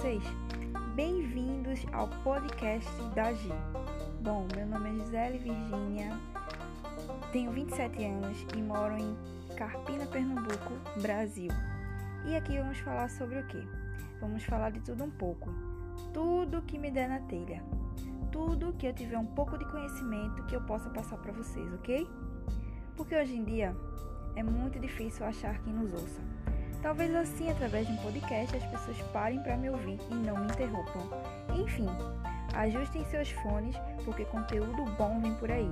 vocês? Bem-vindos ao podcast da Gi. Bom, meu nome é Gisele Virgínia, tenho 27 anos e moro em Carpina, Pernambuco, Brasil. E aqui vamos falar sobre o quê? Vamos falar de tudo um pouco. Tudo que me der na telha. Tudo que eu tiver um pouco de conhecimento que eu possa passar para vocês, ok? Porque hoje em dia é muito difícil achar quem nos ouça. Talvez assim, através de um podcast, as pessoas parem para me ouvir e não me interrompam. Enfim, ajustem seus fones, porque conteúdo bom vem por aí.